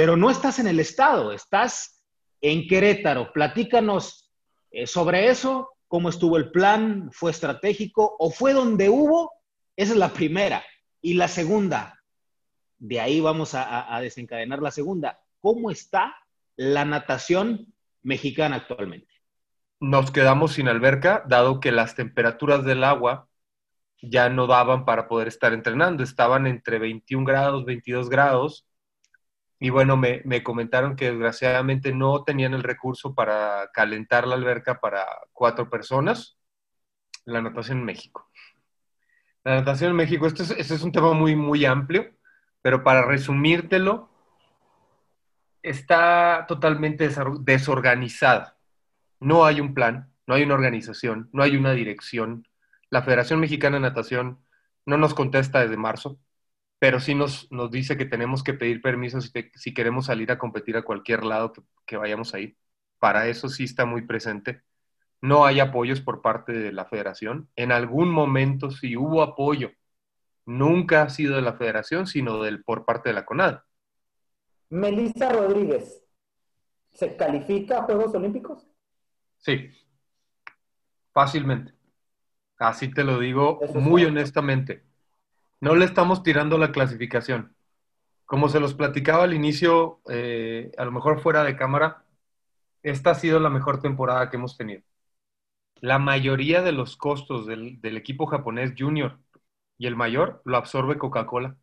pero no estás en el estado, estás en Querétaro. Platícanos eh, sobre eso, cómo estuvo el plan, fue estratégico o fue donde hubo. Esa es la primera. Y la segunda, de ahí vamos a, a desencadenar la segunda. ¿Cómo está la natación mexicana actualmente? Nos quedamos sin alberca, dado que las temperaturas del agua ya no daban para poder estar entrenando. Estaban entre 21 grados, 22 grados. Y bueno, me, comentaron que desgraciadamente no tenían el recurso para calentar la alberca para cuatro personas. La natación en México. La natación en México, este es, este es un tema muy, muy amplio, pero para resumírtelo, está totalmente desorganizada. No hay un plan, no hay una organización, no hay una dirección, la Federación Mexicana de Natación no nos contesta desde marzo, pero sí nos, nos dice que tenemos que pedir permiso si, queremos salir a competir a cualquier lado que, vayamos a ir. Para eso sí está muy presente. No hay apoyos por parte de la federación. En algún momento sí hubo apoyo. Nunca ha sido de la federación, sino del, por parte de la CONAD. Melissa Rodríguez, ¿se califica a Juegos Olímpicos? Sí, fácilmente. Así te lo digo muy honestamente. No le estamos tirando la clasificación. Como se los platicaba al inicio, eh, a lo mejor fuera de cámara, esta ha sido la mejor temporada que hemos tenido. La mayoría de los costos del, equipo japonés junior y el mayor lo absorbe Coca-Cola.